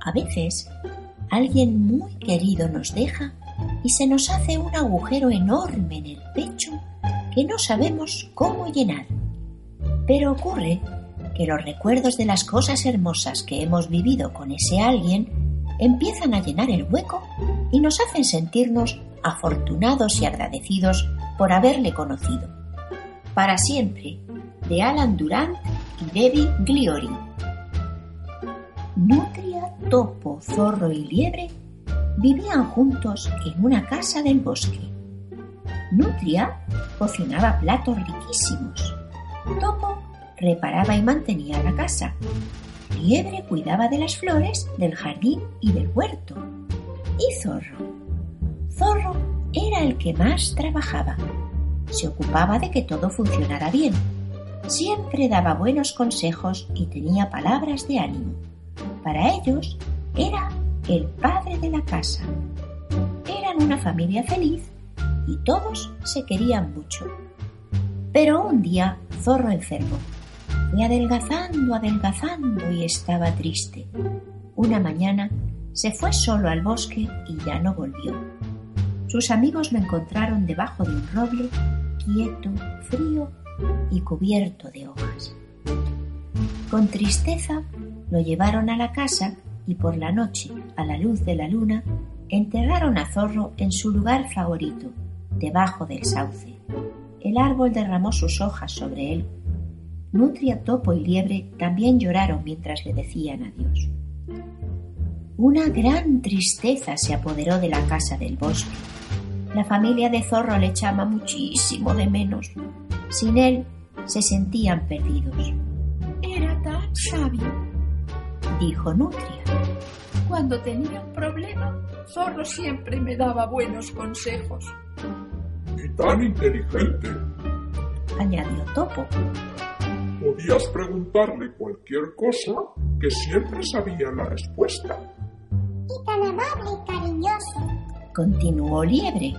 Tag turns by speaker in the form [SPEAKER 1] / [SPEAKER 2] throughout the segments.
[SPEAKER 1] A veces, alguien muy querido nos deja y se nos hace un agujero enorme en el pecho que no sabemos cómo llenar. Pero ocurre que los recuerdos de las cosas hermosas que hemos vivido con ese alguien empiezan a llenar el hueco y nos hacen sentirnos afortunados y agradecidos por haberle conocido. Para siempre, de Alan Durant y Debbie Gliori. Nutria, topo, zorro y liebre vivían juntos en una casa del bosque. Nutria cocinaba platos riquísimos. Topo reparaba y mantenía la casa. Liebre cuidaba de las flores, del jardín y del huerto. Y Zorro. Zorro era el que más trabajaba. Se ocupaba de que todo funcionara bien. Siempre daba buenos consejos y tenía palabras de ánimo. Para ellos era el padre de la casa. Eran una familia feliz y todos se querían mucho. Pero un día Zorro enfermó. Fue adelgazando, adelgazando y estaba triste. Una mañana se fue solo al bosque y ya no volvió. Sus amigos lo encontraron debajo de un roble, quieto, frío y cubierto de hojas. Con tristeza lo llevaron a la casa y por la noche, a la luz de la luna, enterraron a Zorro en su lugar favorito, debajo del sauce. El árbol derramó sus hojas sobre él Nutria, Topo y Liebre también lloraron mientras le decían adiós. Una gran tristeza se apoderó de la casa del bosque. La familia de Zorro le echaba muchísimo de menos. Sin él se sentían perdidos.
[SPEAKER 2] Era tan sabio,
[SPEAKER 1] dijo Nutria.
[SPEAKER 2] Cuando tenía un problema, Zorro siempre me daba buenos consejos.
[SPEAKER 3] Y tan inteligente,
[SPEAKER 1] añadió Topo.
[SPEAKER 3] Podías preguntarle cualquier cosa que siempre sabía la respuesta.
[SPEAKER 4] Y tan amable y cariñoso.
[SPEAKER 1] Continuó Liebre.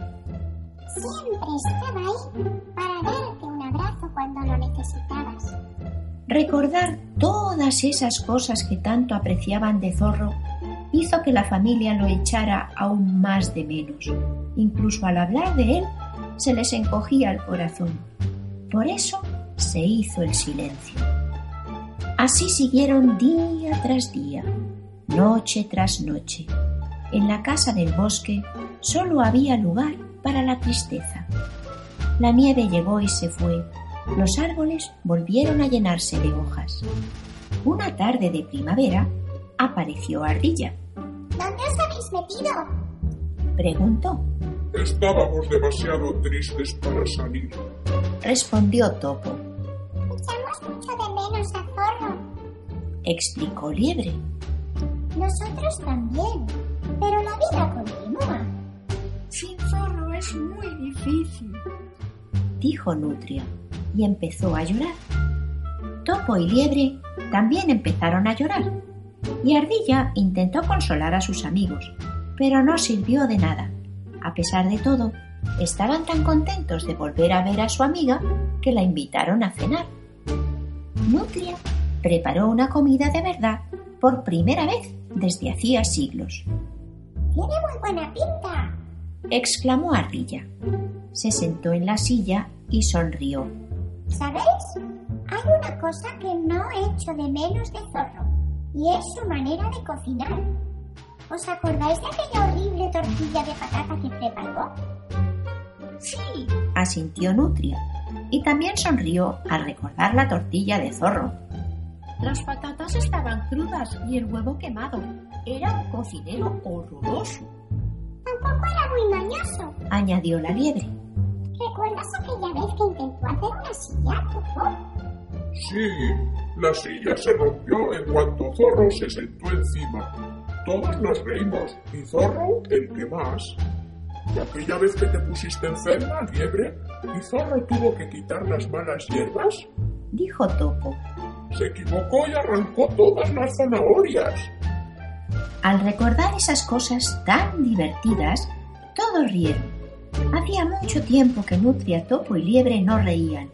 [SPEAKER 4] Siempre estaba ahí para darte un abrazo cuando lo necesitabas.
[SPEAKER 1] Recordar todas esas cosas que tanto apreciaban de Zorro hizo que la familia lo echara aún más de menos. Incluso al hablar de él se les encogía el corazón. Por eso se hizo el silencio. Así siguieron día tras día, noche tras noche. En la casa del bosque solo había lugar para la tristeza. La nieve llegó y se fue. Los árboles volvieron a llenarse de hojas. Una tarde de primavera apareció Ardilla.
[SPEAKER 4] ¿Dónde os habéis metido?
[SPEAKER 1] Preguntó.
[SPEAKER 3] Estábamos demasiado tristes para salir.
[SPEAKER 1] Respondió Topo
[SPEAKER 4] mucho de menos a Zorro,
[SPEAKER 1] explicó Liebre.
[SPEAKER 4] Nosotros también, pero la vida continúa.
[SPEAKER 2] Sin Zorro es muy difícil,
[SPEAKER 1] dijo Nutria y empezó a llorar. Topo y Liebre también empezaron a llorar y Ardilla intentó consolar a sus amigos, pero no sirvió de nada. A pesar de todo, estaban tan contentos de volver a ver a su amiga que la invitaron a cenar. Nutria preparó una comida de verdad por primera vez desde hacía siglos.
[SPEAKER 4] Tiene muy buena pinta,
[SPEAKER 1] exclamó Ardilla. Se sentó en la silla y sonrió.
[SPEAKER 4] ¿Sabéis? Hay una cosa que no echo de menos de Zorro, y es su manera de cocinar. ¿Os acordáis de aquella horrible tortilla de patata que preparó?
[SPEAKER 2] Sí,
[SPEAKER 1] asintió Nutria y también sonrió al recordar la tortilla de zorro.
[SPEAKER 2] Las patatas estaban crudas y el huevo quemado. Era un cocinero horroroso.
[SPEAKER 4] Tampoco era muy mañoso,
[SPEAKER 1] añadió la liebre.
[SPEAKER 4] ¿Recuerdas aquella vez que intentó hacer una silla, Topo?
[SPEAKER 3] Sí, la silla se rompió en cuanto Zorro se sentó encima. Todos nos reímos y Zorro el que más. Y aquella vez que te pusiste enferma, liebre, y Zorro tuvo que quitar las malas hierbas,
[SPEAKER 1] dijo Topo.
[SPEAKER 3] Se equivocó y arrancó todas las zanahorias.
[SPEAKER 1] Al recordar esas cosas tan divertidas, todos rieron. Hacía mucho tiempo que Nutria, Topo y Liebre no reían.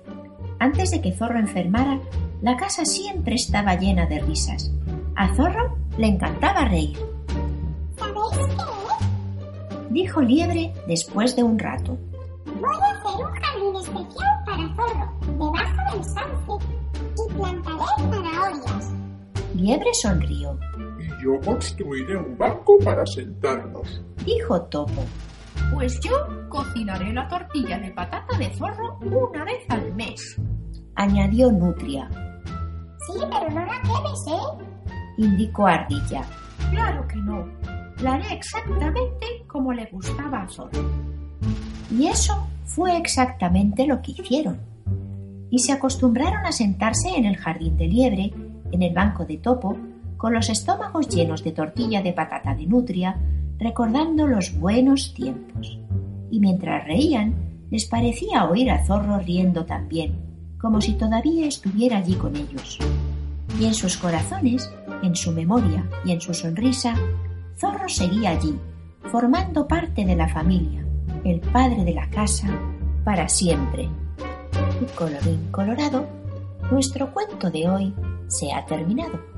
[SPEAKER 1] Antes de que Zorro enfermara, la casa siempre estaba llena de risas. A Zorro Le encantaba reír.
[SPEAKER 4] ¿Sabéis qué?
[SPEAKER 1] Dijo Liebre después de un rato.
[SPEAKER 4] Voy a hacer un jardín especial para zorro, debajo del sauce, y plantaré zanahorias.
[SPEAKER 1] Liebre sonrió.
[SPEAKER 3] Y yo construiré un banco para sentarnos.
[SPEAKER 1] Dijo Topo.
[SPEAKER 2] Pues yo cocinaré la tortilla de patata de zorro una vez al mes.
[SPEAKER 1] Añadió Nutria.
[SPEAKER 4] Sí, pero no la quemes, ¿eh?
[SPEAKER 1] Indicó Ardilla.
[SPEAKER 2] Claro que no. La haré exactamente como le gustaba a Zorro.
[SPEAKER 1] Y eso fue exactamente lo que hicieron. Y se acostumbraron a sentarse en el jardín de liebre, en el banco de topo, con los estómagos llenos de tortilla de patata de nutria, recordando los buenos tiempos. Y mientras reían, les parecía oír a Zorro riendo también, como si todavía estuviera allí con ellos. Y en sus corazones, en su memoria y en su sonrisa, Zorro seguía allí, formando parte de la familia, el padre de la casa, para siempre. Y colorín colorado, nuestro cuento de hoy se ha terminado.